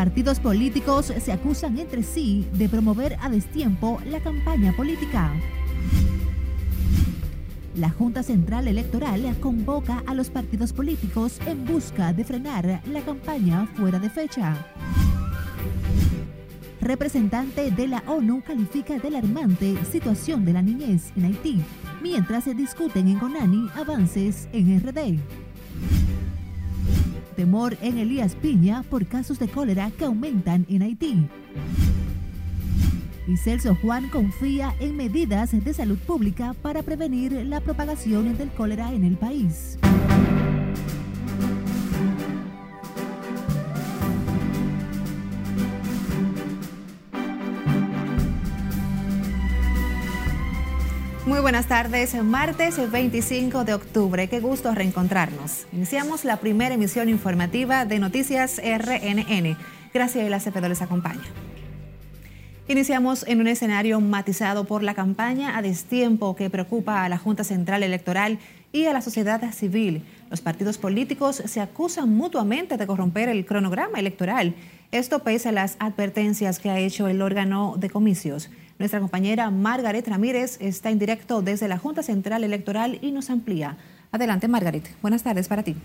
Partidos políticos se acusan entre sí de promover a destiempo la campaña política. La Junta Central Electoral convoca a los partidos políticos en busca de frenar la campaña fuera de fecha. Representante de la ONU califica de alarmante situación de la niñez en Haití, mientras se discuten en Conani avances en RD. Temor en Elías Piña por casos de cólera que aumentan en Haití. Y Celso Juan confía en medidas de salud pública para prevenir la propagación del cólera en el país. Muy buenas tardes, martes 25 de octubre. Qué gusto reencontrarnos. Iniciamos la primera emisión informativa de Noticias RNN. Gracias la Cepeda les acompaña. Iniciamos en un escenario matizado por la campaña a destiempo que preocupa a la Junta Central Electoral y a la sociedad civil. Los partidos políticos se acusan mutuamente de corromper el cronograma electoral. Esto pese a las advertencias que ha hecho el órgano de comicios. Nuestra compañera Margaret Ramírez está en directo desde la Junta Central Electoral y nos amplía. Adelante, Margaret. Buenas tardes para ti.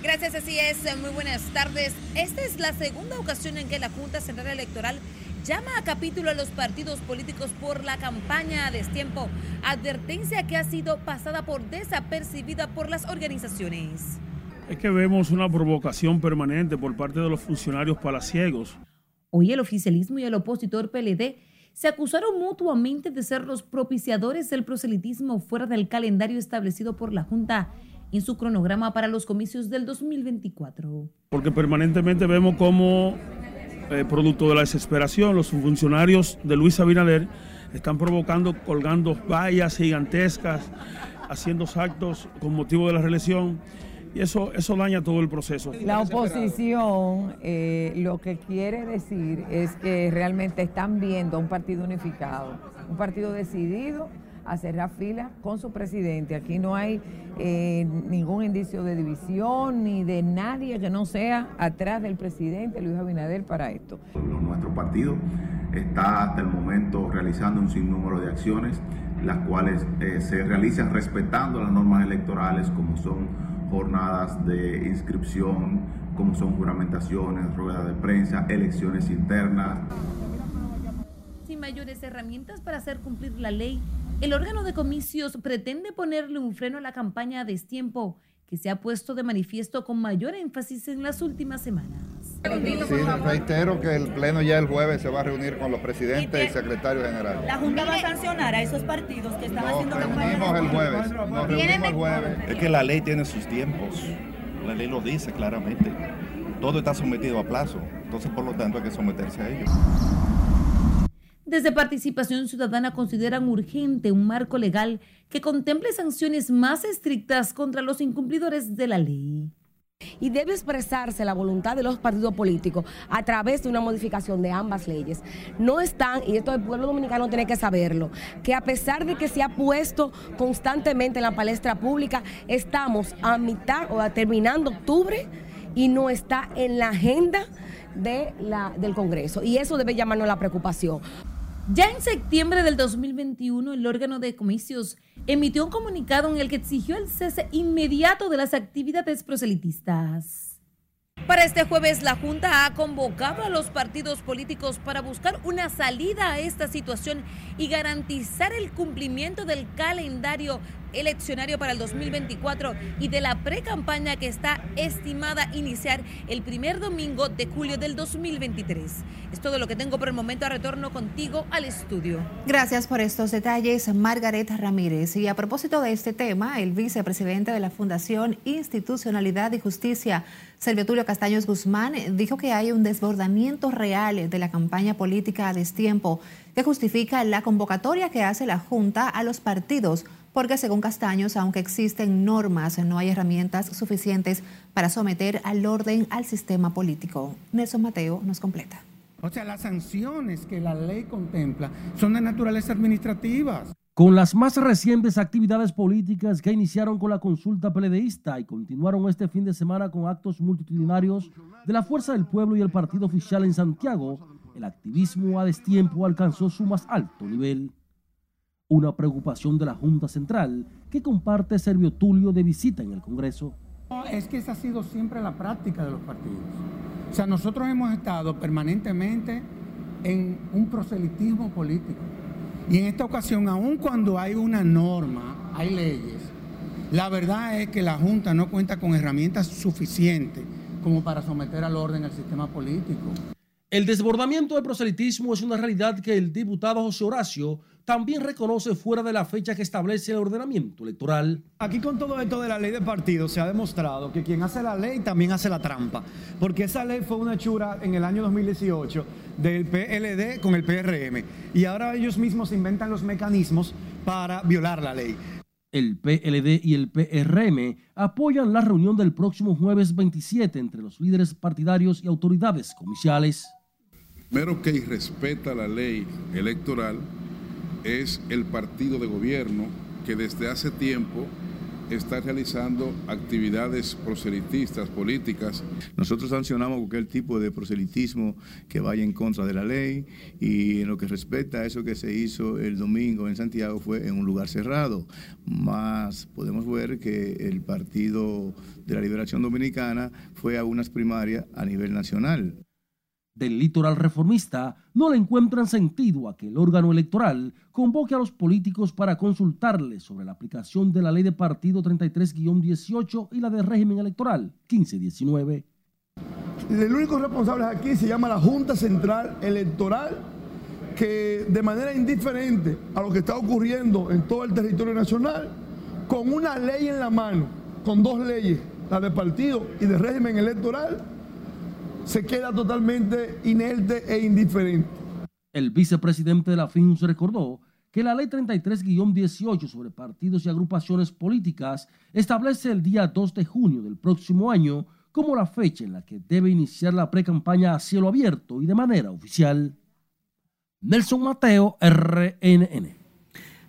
Gracias, así es. Muy buenas tardes. Esta es la segunda ocasión en que la Junta Central Electoral llama a capítulo a los partidos políticos por la campaña a destiempo, advertencia que ha sido pasada por desapercibida por las organizaciones. Es que vemos una provocación permanente por parte de los funcionarios palaciegos Hoy el oficialismo y el opositor PLD se acusaron mutuamente de ser los propiciadores del proselitismo fuera del calendario establecido por la Junta en su cronograma para los comicios del 2024. Porque permanentemente vemos como, eh, producto de la desesperación, los funcionarios de Luis Abinader están provocando, colgando vallas gigantescas, haciendo actos con motivo de la reelección y eso, eso daña todo el proceso. La oposición eh, lo que quiere decir es que realmente están viendo a un partido unificado, un partido decidido a cerrar fila con su presidente. Aquí no hay eh, ningún indicio de división ni de nadie que no sea atrás del presidente Luis Abinader para esto. Nuestro partido está hasta el momento realizando un sinnúmero de acciones, las cuales eh, se realizan respetando las normas electorales como son jornadas de inscripción, como son juramentaciones, ruedas de prensa, elecciones internas. Sin mayores herramientas para hacer cumplir la ley, el órgano de comicios pretende ponerle un freno a la campaña a destiempo que se ha puesto de manifiesto con mayor énfasis en las últimas semanas. Sí, reitero que el Pleno ya el jueves se va a reunir con los presidentes y, secretarios generales. ¿La Junta va a sancionar a esos partidos que están haciendo campaña? Nos reunimos el jueves, nos reunimos el jueves. Es que la ley tiene sus tiempos, la ley lo dice claramente. Todo está sometido a plazo, entonces por lo tanto hay que someterse a ello. Desde Participación Ciudadana consideran urgente un marco legal que contemple sanciones más estrictas contra los incumplidores de la ley. Y debe expresarse la voluntad de los partidos políticos a través de una modificación de ambas leyes. No están, y esto el pueblo dominicano tiene que saberlo, que a pesar de que se ha puesto constantemente en la palestra pública, estamos a mitad o a terminando octubre y no está en la agenda de la, del Congreso. Y eso debe llamarnos la preocupación. Ya en septiembre del 2021, el órgano de comicios emitió un comunicado en el que exigió el cese inmediato de las actividades proselitistas. Para este jueves, la Junta ha convocado a los partidos políticos para buscar una salida a esta situación y garantizar el cumplimiento del calendario eleccionario para el 2024 y de la pre-campaña que está estimada iniciar el primer domingo de julio del 2023. Es todo lo que tengo por el momento. Retorno contigo al estudio. Gracias por estos detalles, Margaret Ramírez. Y a propósito de este tema, el vicepresidente de la Fundación Institucionalidad y Justicia, Servio Tulio Castaños Guzmán, dijo que hay un desbordamiento real de la campaña política a destiempo que justifica la convocatoria que hace la Junta a los partidos porque según Castaños, aunque existen normas, no hay herramientas suficientes para someter al orden al sistema político. Nelson Mateo nos completa. O sea, las sanciones que la ley contempla son de naturaleza administrativa. Con las más recientes actividades políticas que iniciaron con la consulta peledeísta y continuaron este fin de semana con actos multitudinarios de la Fuerza del Pueblo y el Partido Oficial en Santiago, el activismo a destiempo alcanzó su más alto nivel. Una preocupación de la Junta Central que comparte Servio Tulio de visita en el Congreso. Es que esa ha sido siempre la práctica de los partidos. O sea, nosotros hemos estado permanentemente en un proselitismo político. Y en esta ocasión, aun cuando hay una norma, hay leyes, la verdad es que la Junta no cuenta con herramientas suficientes como para someter al orden el sistema político. El desbordamiento del proselitismo es una realidad que el diputado José Horacio también reconoce fuera de la fecha que establece el ordenamiento electoral. Aquí con todo esto de la ley de partidos se ha demostrado que quien hace la ley también hace la trampa, porque esa ley fue una hechura en el año 2018 del PLD con el PRM y ahora ellos mismos inventan los mecanismos para violar la ley. El PLD y el PRM apoyan la reunión del próximo jueves 27 entre los líderes partidarios y autoridades comerciales. Primero que respeta la ley electoral es el partido de gobierno que desde hace tiempo está realizando actividades proselitistas políticas. Nosotros sancionamos cualquier tipo de proselitismo que vaya en contra de la ley y en lo que respecta a eso que se hizo el domingo en Santiago fue en un lugar cerrado. Más podemos ver que el Partido de la Liberación Dominicana fue a unas primarias a nivel nacional del litoral reformista no le encuentran sentido a que el órgano electoral convoque a los políticos para consultarles sobre la aplicación de la ley de partido 33-18 y la de régimen electoral 15-19. El único responsable aquí se llama la Junta Central Electoral, que de manera indiferente a lo que está ocurriendo en todo el territorio nacional, con una ley en la mano, con dos leyes, la de partido y de régimen electoral, se queda totalmente inerte e indiferente. El vicepresidente de la FINUS recordó que la ley 33-18 sobre partidos y agrupaciones políticas establece el día 2 de junio del próximo año como la fecha en la que debe iniciar la precampaña a cielo abierto y de manera oficial. Nelson Mateo, RNN.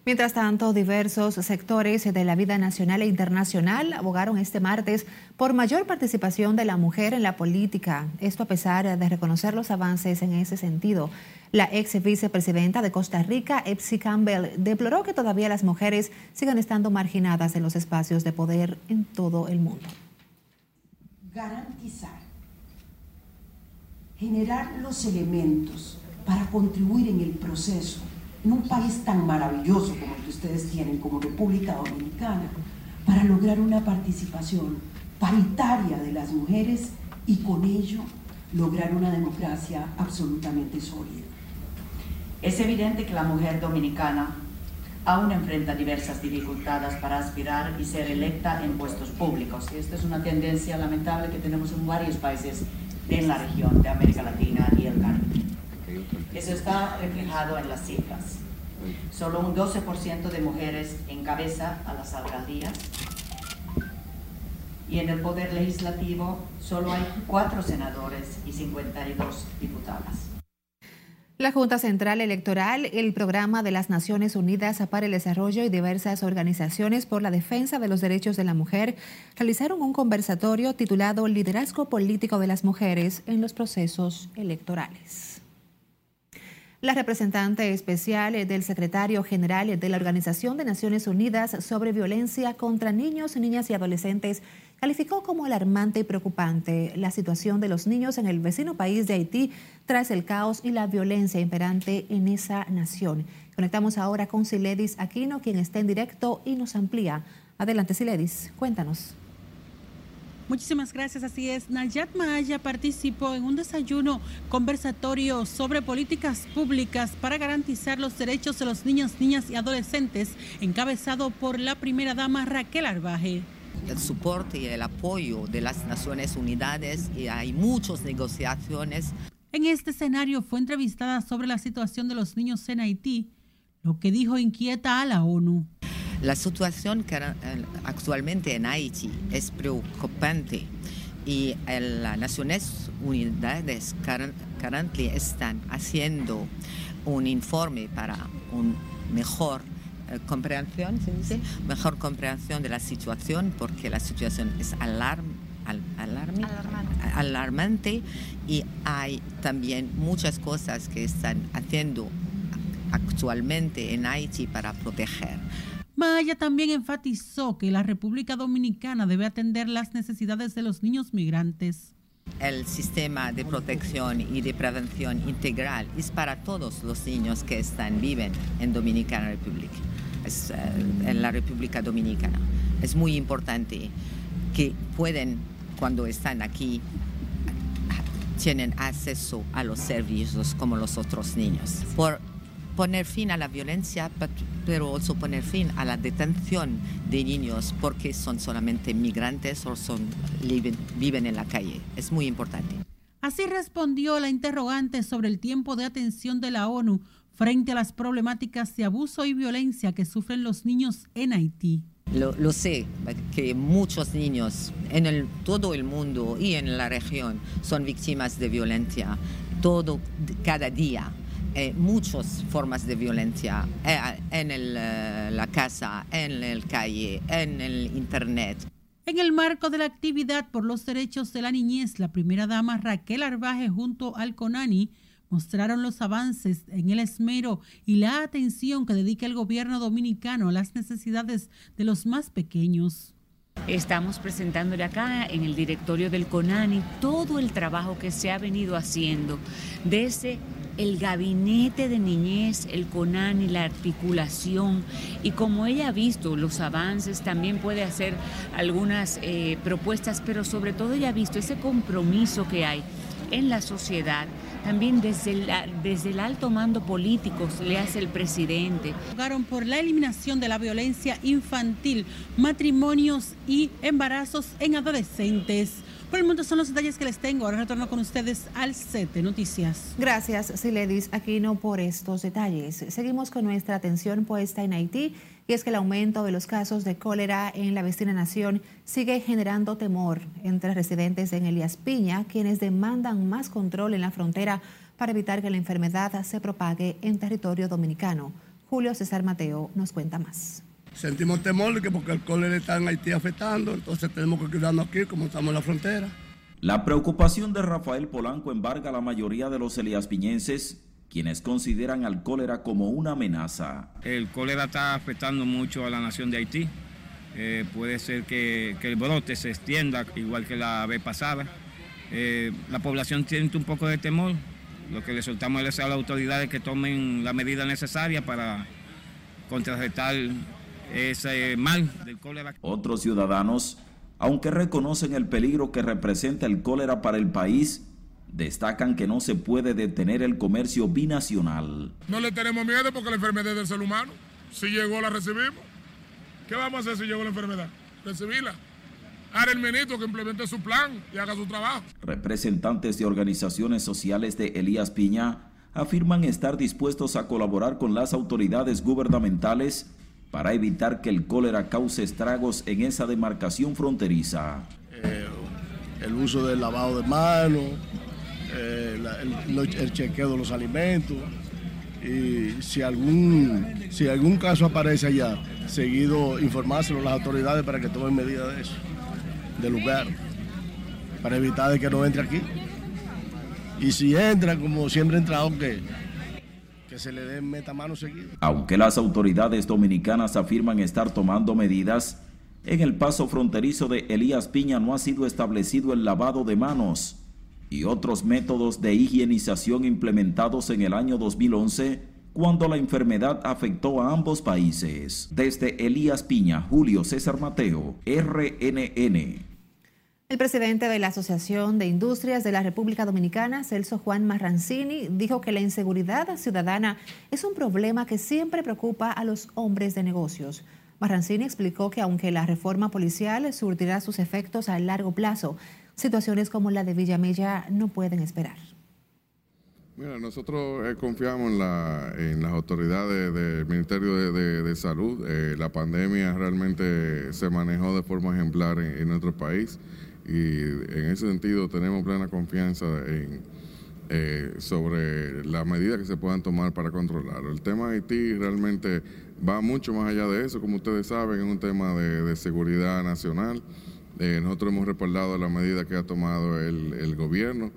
Mientras tanto, diversos sectores de la vida nacional e internacional abogaron este martes por mayor participación de la mujer en la política. Esto a pesar de reconocer los avances en ese sentido. La ex vicepresidenta de Costa Rica, Epsi Campbell, deploró que todavía las mujeres sigan estando marginadas en los espacios de poder en todo el mundo. Garantizar, generar los elementos para contribuir en el proceso en un país tan maravilloso como el que ustedes tienen, como República Dominicana, para lograr una participación paritaria de las mujeres y con ello lograr una democracia absolutamente sólida. Es evidente que la mujer dominicana aún enfrenta diversas dificultades para aspirar y ser electa en puestos públicos. Y esta es una tendencia lamentable que tenemos en varios países en la región de América Latina y el Caribe. Eso está reflejado en las cifras. Solo un 12% de mujeres encabeza a las alcaldías y en el Poder Legislativo solo hay cuatro senadores y 52 diputadas. La Junta Central Electoral, el Programa de las Naciones Unidas para el Desarrollo y diversas organizaciones por la defensa de los derechos de la mujer realizaron un conversatorio titulado Liderazgo Político de las Mujeres en los Procesos Electorales. La representante especial del secretario general de la Organización de Naciones Unidas sobre violencia contra niños, niñas y adolescentes calificó como alarmante y preocupante la situación de los niños en el vecino país de Haití tras el caos y la violencia imperante en esa nación. Conectamos ahora con Siledis Aquino, quien está en directo y nos amplía. Adelante, Siledis, cuéntanos. Muchísimas gracias. Así es. Nayat Maya participó en un desayuno conversatorio sobre políticas públicas para garantizar los derechos de los niños, niñas y adolescentes, encabezado por la primera dama Raquel Arbaje el soporte y el apoyo de las Naciones Unidas y hay muchas negociaciones. En este escenario fue entrevistada sobre la situación de los niños en Haití, lo que dijo inquieta a la ONU. La situación actualmente en Haití es preocupante y las Naciones Unidas están haciendo un informe para un mejor eh, comprensión, ¿se dice? Mejor comprensión de la situación porque la situación es alarm, alarmante. alarmante y hay también muchas cosas que están haciendo actualmente en Haití para proteger. Maya también enfatizó que la República Dominicana debe atender las necesidades de los niños migrantes. El sistema de protección y de prevención integral es para todos los niños que están viven en Dominicana República, eh, en la República Dominicana. Es muy importante que pueden, cuando están aquí, tienen acceso a los servicios como los otros niños. Poner fin a la violencia, pero also poner fin a la detención de niños porque son solamente migrantes o son, viven en la calle. Es muy importante. Así respondió la interrogante sobre el tiempo de atención de la ONU frente a las problemáticas de abuso y violencia que sufren los niños en Haití. Lo, sé, que muchos niños en el, todo el mundo y en la región son víctimas de violencia todo, cada día. Eh, muchas formas de violencia eh, en eh, la casa, en el calle, en el internet. En el marco de la actividad por los derechos de la niñez, la primera dama Raquel Arbaje junto al CONANI mostraron los avances en el esmero y la atención que dedica el gobierno dominicano a las necesidades de los más pequeños. Estamos presentándole acá en el directorio del CONANI todo el trabajo que se ha venido haciendo desde el gabinete de niñez, el CONANI, la articulación y como ella ha visto los avances, también puede hacer algunas eh, propuestas, pero sobre todo ella ha visto ese compromiso que hay en la sociedad también desde el, desde el alto mando político le hace el presidente. Jugaron por la eliminación de la violencia infantil, matrimonios y embarazos en adolescentes. Por el momento son los detalles que les tengo. Ahora retorno con ustedes al set de noticias. Gracias, Siledis Aquino, por estos detalles. Seguimos con nuestra atención puesta en Haití y es que el aumento de los casos de cólera en la vecina nación sigue generando temor entre residentes en Elías Piña, quienes demandan más control en la frontera para evitar que la enfermedad se propague en territorio dominicano. Julio César Mateo nos cuenta más. Sentimos temor de que porque el cólera está en Haití afectando, entonces tenemos que cuidarnos aquí como estamos en la frontera. La preocupación de Rafael Polanco embarga a la mayoría de los eliaspiñenses, quienes consideran al cólera como una amenaza. El cólera está afectando mucho a la nación de Haití. Eh, puede ser que, el brote se extienda igual que la vez pasada. Eh, la población tiene un poco de temor. Lo que le soltamos es a las autoridades que tomen la medida necesaria para contrarrestar ese mal del cólera. Otros ciudadanos, aunque reconocen el peligro que representa el cólera para el país, destacan que no se puede detener el comercio binacional. No le tenemos miedo porque la enfermedad es del ser humano. Si llegó, la recibimos. ¿Qué vamos a hacer si llegó la enfermedad? Recibirla. Ahora el ministro que implemente su plan y haga su trabajo. Representantes de organizaciones sociales de Elías Piña afirman estar dispuestos a colaborar con las autoridades gubernamentales para evitar que el cólera cause estragos en esa demarcación fronteriza. Eh, el uso del lavado de manos, eh, el, chequeo de los alimentos y si algún, si algún caso aparece allá, seguido informárselo a las autoridades para que tomen medidas de eso, del lugar, para evitar que no entre aquí. Y si entra, como siempre ha entrado, que que se le den metamanos seguido. Aunque las autoridades dominicanas afirman estar tomando medidas, en el paso fronterizo de Elías Piña no ha sido establecido el lavado de manos y otros métodos de higienización implementados en el año 2011 cuando la enfermedad afectó a ambos países. Desde Elías Piña, Julio César Mateo, RNN. El presidente de la Asociación de Industrias de la República Dominicana, Celso Juan Marrancini, dijo que la inseguridad ciudadana es un problema que siempre preocupa a los hombres de negocios. Marrancini explicó que aunque la reforma policial surtirá sus efectos a largo plazo, situaciones como la de Villamella no pueden esperar. Mira, nosotros eh, confiamos en, las autoridades del Ministerio de, Salud. Eh, la pandemia realmente se manejó de forma ejemplar en nuestro país y en ese sentido tenemos plena confianza en, eh, sobre las medidas que se puedan tomar para controlarlo. El tema de Haití realmente va mucho más allá de eso, como ustedes saben, es un tema de, seguridad nacional. Eh, nosotros hemos respaldado la medida que ha tomado el, el gobierno.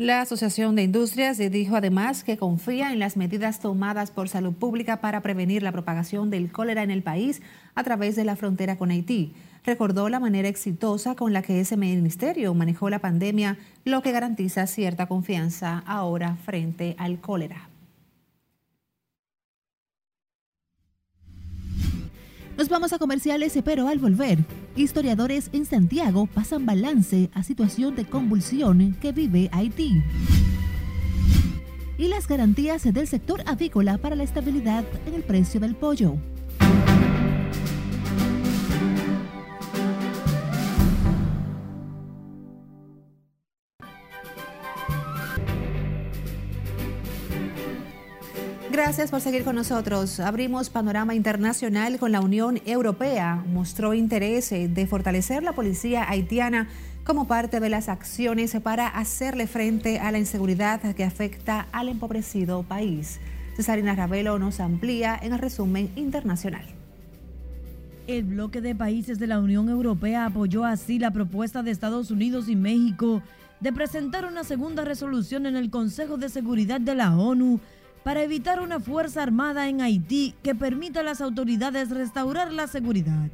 La Asociación de Industrias dijo además que confía en las medidas tomadas por salud pública para prevenir la propagación del cólera en el país a través de la frontera con Haití. Recordó la manera exitosa con la que ese ministerio manejó la pandemia, lo que garantiza cierta confianza ahora frente al cólera. Nos vamos a comerciales, pero al volver, historiadores en Santiago pasan balance a situación de convulsión que vive Haití. Y las garantías del sector avícola para la estabilidad en el precio del pollo. Gracias por seguir con nosotros. Abrimos panorama internacional con la Unión Europea. Mostró interés de fortalecer la policía haitiana como parte de las acciones para hacerle frente a la inseguridad que afecta al empobrecido país. Cesarina Ravelo nos amplía en el resumen internacional. El bloque de países de la Unión Europea apoyó así la propuesta de Estados Unidos y México de presentar una segunda resolución en el Consejo de Seguridad de la ONU para evitar una fuerza armada en Haití que permita a las autoridades restaurar la seguridad.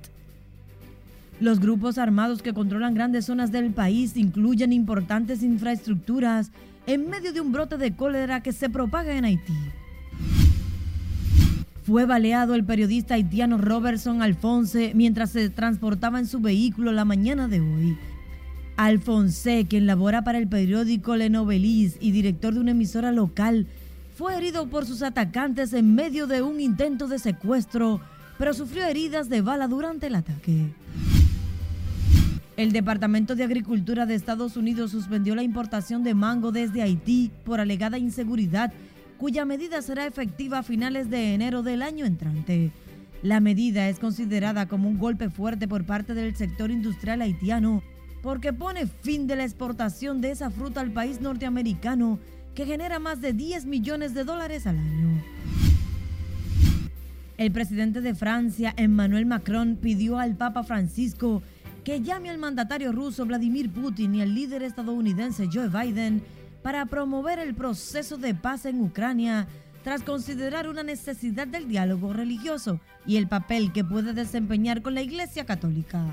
Los grupos armados que controlan grandes zonas del país incluyen importantes infraestructuras en medio de un brote de cólera que se propaga en Haití. Fue baleado el periodista haitiano Robertson Alfonse mientras se transportaba en su vehículo la mañana de hoy. Alfonse, quien labora para el periódico Le Novelis y director de una emisora local, fue herido por sus atacantes en medio de un intento de secuestro, pero sufrió heridas de bala durante el ataque. El Departamento de Agricultura de Estados Unidos suspendió la importación de mango desde Haití por alegada inseguridad, cuya medida será efectiva a finales de enero del año entrante. La medida es considerada como un golpe fuerte por parte del sector industrial haitiano porque pone fin de la exportación de esa fruta al país norteamericano que genera más de 10 millones de dólares al año. El presidente de Francia, Emmanuel Macron, pidió al Papa Francisco que llame al mandatario ruso Vladimir Putin y al líder estadounidense Joe Biden para promover el proceso de paz en Ucrania tras considerar una necesidad del diálogo religioso y el papel que puede desempeñar con la Iglesia Católica.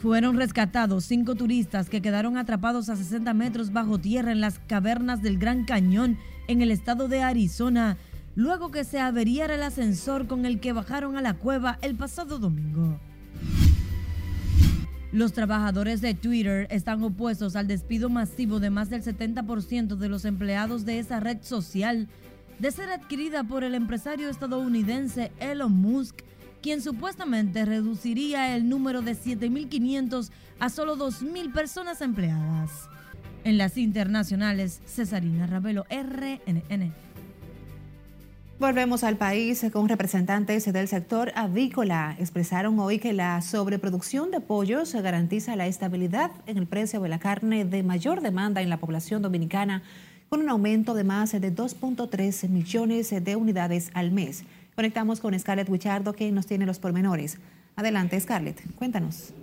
Fueron rescatados cinco turistas que quedaron atrapados a 60 metros bajo tierra en las cavernas del Gran Cañón en el estado de Arizona, luego que se averiara el ascensor con el que bajaron a la cueva el pasado domingo. Los trabajadores de Twitter están opuestos al despido masivo de más del 70% de los empleados de esa red social de ser adquirida por el empresario estadounidense Elon Musk quien supuestamente reduciría el número de 7.500 a solo 2.000 personas empleadas. En las internacionales, Cesarina Ravelo, RNN. Volvemos al país con representantes del sector avícola. Expresaron hoy que la sobreproducción de pollos garantiza la estabilidad en el precio de la carne de mayor demanda en la población dominicana, con un aumento de más de 2.3 millones de unidades al mes. Conectamos con Scarlett Wichardo, que nos tiene los pormenores. Adelante, Scarlett, cuéntanos.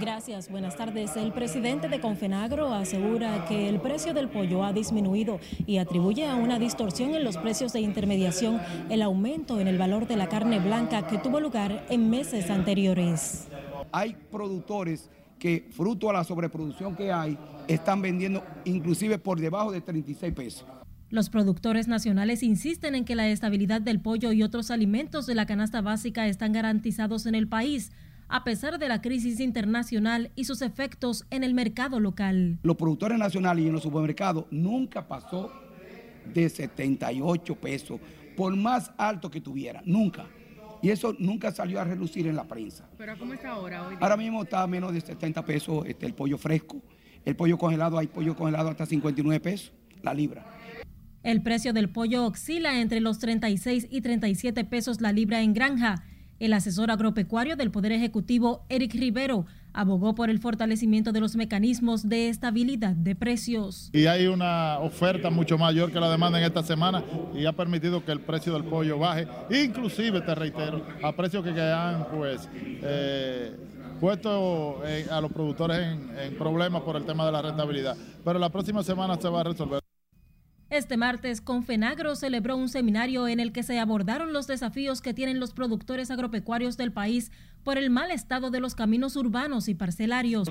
Gracias, buenas tardes. El presidente de Confenagro asegura que el precio del pollo ha disminuido y atribuye a una distorsión en los precios de intermediación el aumento en el valor de la carne blanca que tuvo lugar en meses anteriores. Hay productores que, fruto a la sobreproducción que hay, están vendiendo inclusive por debajo de 36 pesos. Los productores nacionales insisten en que la estabilidad del pollo y otros alimentos de la canasta básica están garantizados en el país, a pesar de la crisis internacional y sus efectos en el mercado local. Los productores nacionales y en los supermercados nunca pasó de 78 pesos, por más alto que tuviera, nunca. Y eso nunca salió a relucir en la prensa. ¿Pero cómo está ahora? Hoy ahora mismo está a menos de 70 pesos este, el pollo fresco. El pollo congelado, hay pollo congelado hasta 59 pesos la libra. El precio del pollo oscila entre los 36 y 37 pesos la libra en granja. El asesor agropecuario del Poder Ejecutivo, Eric Rivero, abogó por el fortalecimiento de los mecanismos de estabilidad de precios. Y hay una oferta mucho mayor que la demanda en esta semana y ha permitido que el precio del pollo baje, inclusive, te reitero, a precios que han pues eh, puesto eh, a los productores en problemas por el tema de la rentabilidad. Pero la próxima semana se va a resolver. Este martes, Confenagro celebró un seminario en el que se abordaron los desafíos que tienen los productores agropecuarios del país por el mal estado de los caminos urbanos y parcelarios.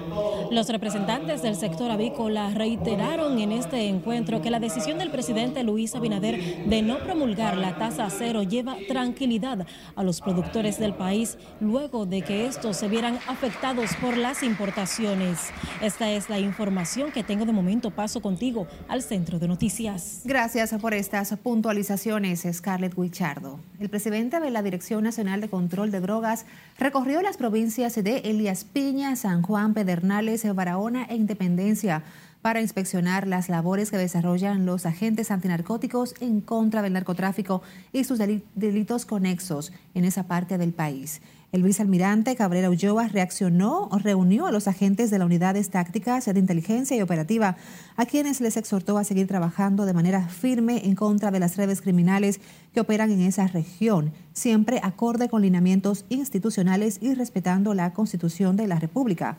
Los representantes del sector avícola reiteraron en este encuentro que la decisión del presidente Luis Abinader de no promulgar la tasa cero lleva tranquilidad a los productores del país luego de que estos se vieran afectados por las importaciones. Esta es la información que tengo de momento. Paso contigo al centro de noticias. Gracias por estas puntualizaciones, Scarlett Guichardo. El presidente de la Dirección Nacional de Control de Drogas recordó recorrió las provincias de Elías Piña, San Juan, Pedernales, Barahona e Independencia para inspeccionar las labores que desarrollan los agentes antinarcóticos en contra del narcotráfico y sus delitos conexos en esa parte del país. El vicealmirante Cabrera Ulloa reaccionó o reunió a los agentes de las unidades tácticas de inteligencia y operativa, a quienes les exhortó a seguir trabajando de manera firme en contra de las redes criminales que operan en esa región, siempre acorde con lineamientos institucionales y respetando la Constitución de la República.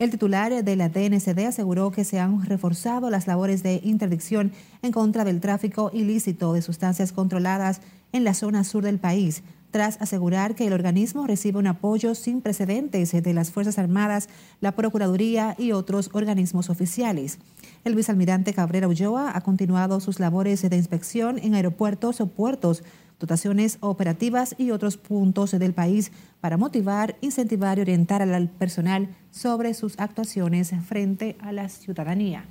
El titular de la DNCD aseguró que se han reforzado las labores de interdicción en contra del tráfico ilícito de sustancias controladas en la zona sur del país, tras asegurar que el organismo recibe un apoyo sin precedentes de las Fuerzas Armadas, la Procuraduría y otros organismos oficiales. El vicealmirante Cabrera Ulloa ha continuado sus labores de inspección en aeropuertos o puertos, dotaciones operativas y otros puntos del país para motivar, incentivar y orientar al personal sobre sus actuaciones frente a la ciudadanía.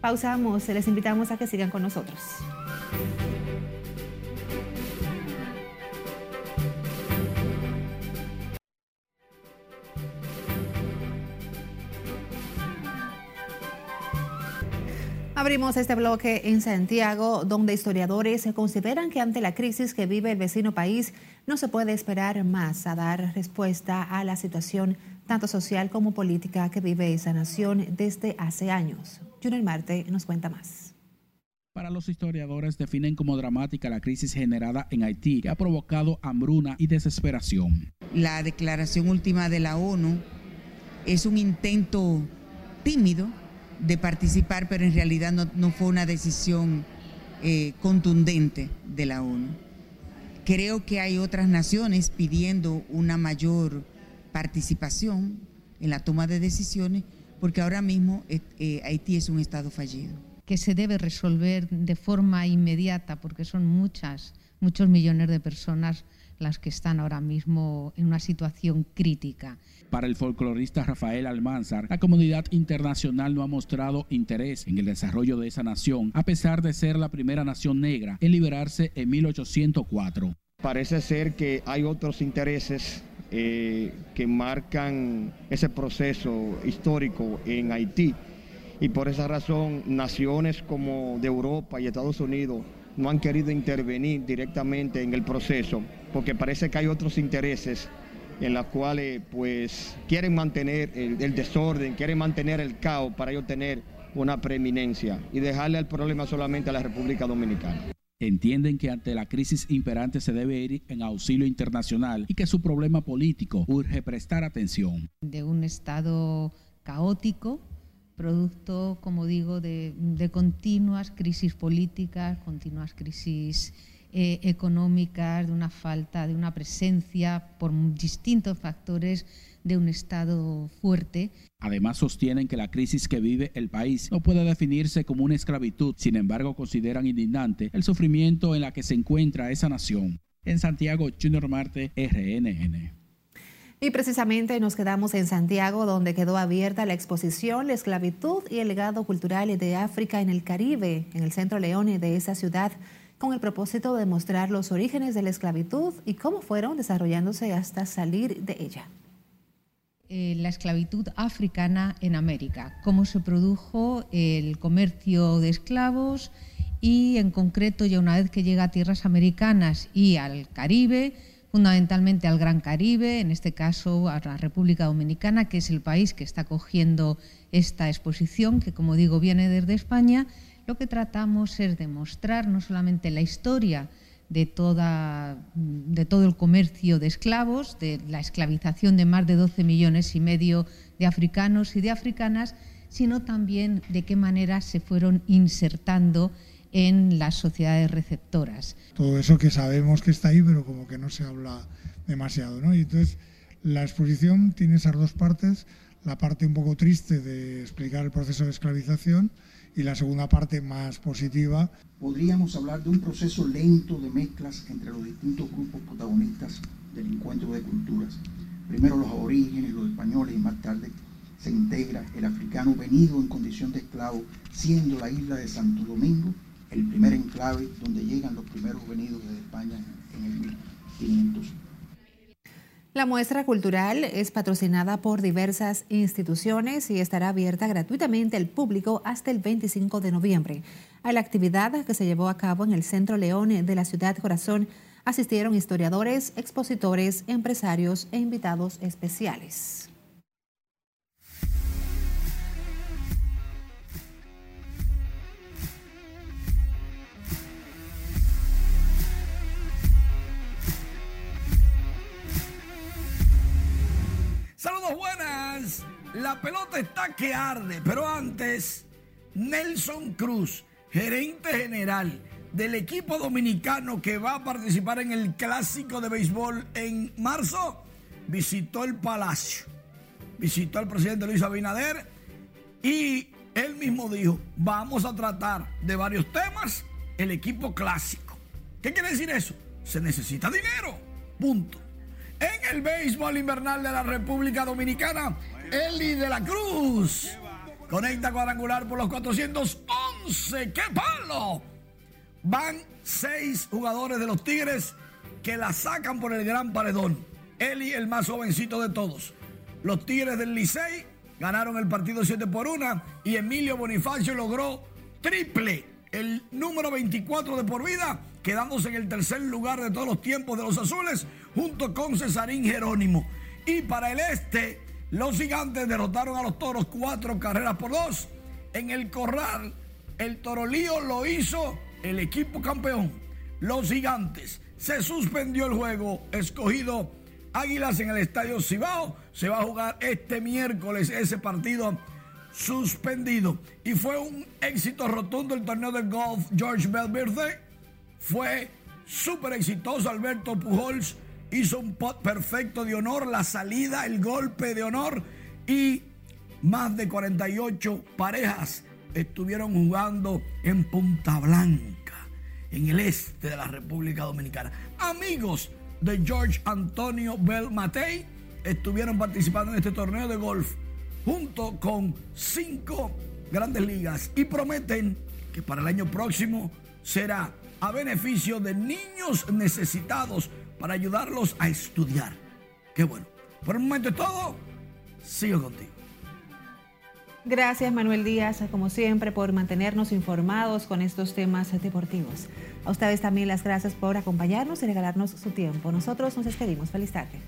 Pausamos, les invitamos a que sigan con nosotros. Abrimos este bloque en Santiago, donde historiadores consideran que ante la crisis que vive el vecino país no se puede esperar más a dar respuesta a la situación tanto social como política que vive esa nación desde hace años. Junior Marte nos cuenta más. Para los historiadores definen como dramática la crisis generada en Haití que ha provocado hambruna y desesperación. La declaración última de la ONU es un intento tímido de participar, pero en realidad no, fue una decisión eh, contundente de la ONU. Creo que hay otras naciones pidiendo una mayor participación en la toma de decisiones, porque ahora mismo eh, eh, Haití es un Estado fallido. Que se debe resolver de forma inmediata, porque son muchas, muchos millones de personas las que están ahora mismo en una situación crítica. Para el folclorista Rafael Almanzar, la comunidad internacional no ha mostrado interés en el desarrollo de esa nación, a pesar de ser la primera nación negra en liberarse en 1804. Parece ser que hay otros intereses eh, que marcan ese proceso histórico en Haití y por esa razón naciones como de Europa y Estados Unidos no han querido intervenir directamente en el proceso porque parece que hay otros intereses en las cuales pues quieren mantener el, desorden, quieren mantener el caos para ellos tener una preeminencia y dejarle el problema solamente a la República Dominicana. Entienden que ante la crisis imperante se debe ir en auxilio internacional y que su problema político urge prestar atención. De un estado caótico, producto, como digo, de, continuas crisis políticas, continuas crisis eh, económicas, de una falta, de una presencia por distintos factores de un Estado fuerte. Además, sostienen que la crisis que vive el país no puede definirse como una esclavitud, sin embargo, consideran indignante el sufrimiento en la que se encuentra esa nación. En Santiago, Junior Marte, RNN. Y precisamente nos quedamos en Santiago, donde quedó abierta la exposición La esclavitud y el legado cultural de África en el Caribe, en el centro Leone de esa ciudad con el propósito de mostrar los orígenes de la esclavitud y cómo fueron desarrollándose hasta salir de ella. Eh, la esclavitud africana en América, cómo se produjo el comercio de esclavos y en concreto ya una vez que llega a tierras americanas y al Caribe, fundamentalmente al Gran Caribe, en este caso a la República Dominicana, que es el país que está cogiendo esta exposición, que como digo viene desde España. Lo que tratamos es demostrar no solamente la historia de, toda, de todo el comercio de esclavos, de la esclavización de más de 12 millones y medio de africanos y de africanas, sino también de qué manera se fueron insertando en las sociedades receptoras. Todo eso que sabemos que está ahí, pero como que no se habla demasiado. ¿no? Y entonces la exposición tiene esas dos partes, la parte un poco triste de explicar el proceso de esclavización y la segunda parte más positiva. Podríamos hablar de un proceso lento de mezclas entre los distintos grupos protagonistas del encuentro de culturas. Primero los aborígenes, los españoles y más tarde se integra el africano venido en condición de esclavo, siendo la isla de Santo Domingo el primer enclave donde llegan los primeros venidos de España en el 1500. La muestra cultural es patrocinada por diversas instituciones y estará abierta gratuitamente al público hasta el 25 de noviembre. A la actividad que se llevó a cabo en el Centro León de la ciudad Corazón asistieron historiadores, expositores, empresarios e invitados especiales. La pelota está que arde, pero antes, Nelson Cruz, gerente general del equipo dominicano que va a participar en el clásico de béisbol en marzo, visitó el Palacio, visitó al presidente Luis Abinader y él mismo dijo, vamos a tratar de varios temas el equipo clásico. ¿Qué quiere decir eso? Se necesita dinero, punto. En el béisbol invernal de la República Dominicana, Eli de la Cruz conecta cuadrangular por los 411. ¡Qué palo! Van seis jugadores de los Tigres que la sacan por el gran paredón. Eli, el más jovencito de todos. Los Tigres del Licey ganaron el partido 7 por 1 y Emilio Bonifacio logró triple, el número 24 de por vida, quedándose en el tercer lugar de todos los tiempos de los azules junto con Cesarín Jerónimo. Y para el este, los gigantes derrotaron a los toros cuatro carreras por dos. En el corral, el torolío lo hizo el equipo campeón. Los gigantes. Se suspendió el juego escogido Águilas en el Estadio Cibao. Se va a jugar este miércoles ese partido suspendido. Y fue un éxito rotundo el torneo de golf George Bell Birthday. Fue súper exitoso Alberto Pujols hizo un pot perfecto de honor, la salida, el golpe de honor y más de 48 parejas estuvieron jugando en Punta Blanca, en el este de la República Dominicana. Amigos de George Antonio Bell Matei estuvieron participando en este torneo de golf junto con cinco grandes ligas y prometen que para el año próximo será a beneficio de niños necesitados para ayudarlos a estudiar. Qué bueno. Por el momento es todo. Sigo contigo. Gracias Manuel Díaz, como siempre, por mantenernos informados con estos temas deportivos. A ustedes también las gracias por acompañarnos y regalarnos su tiempo. Nosotros nos despedimos. Feliz tarde.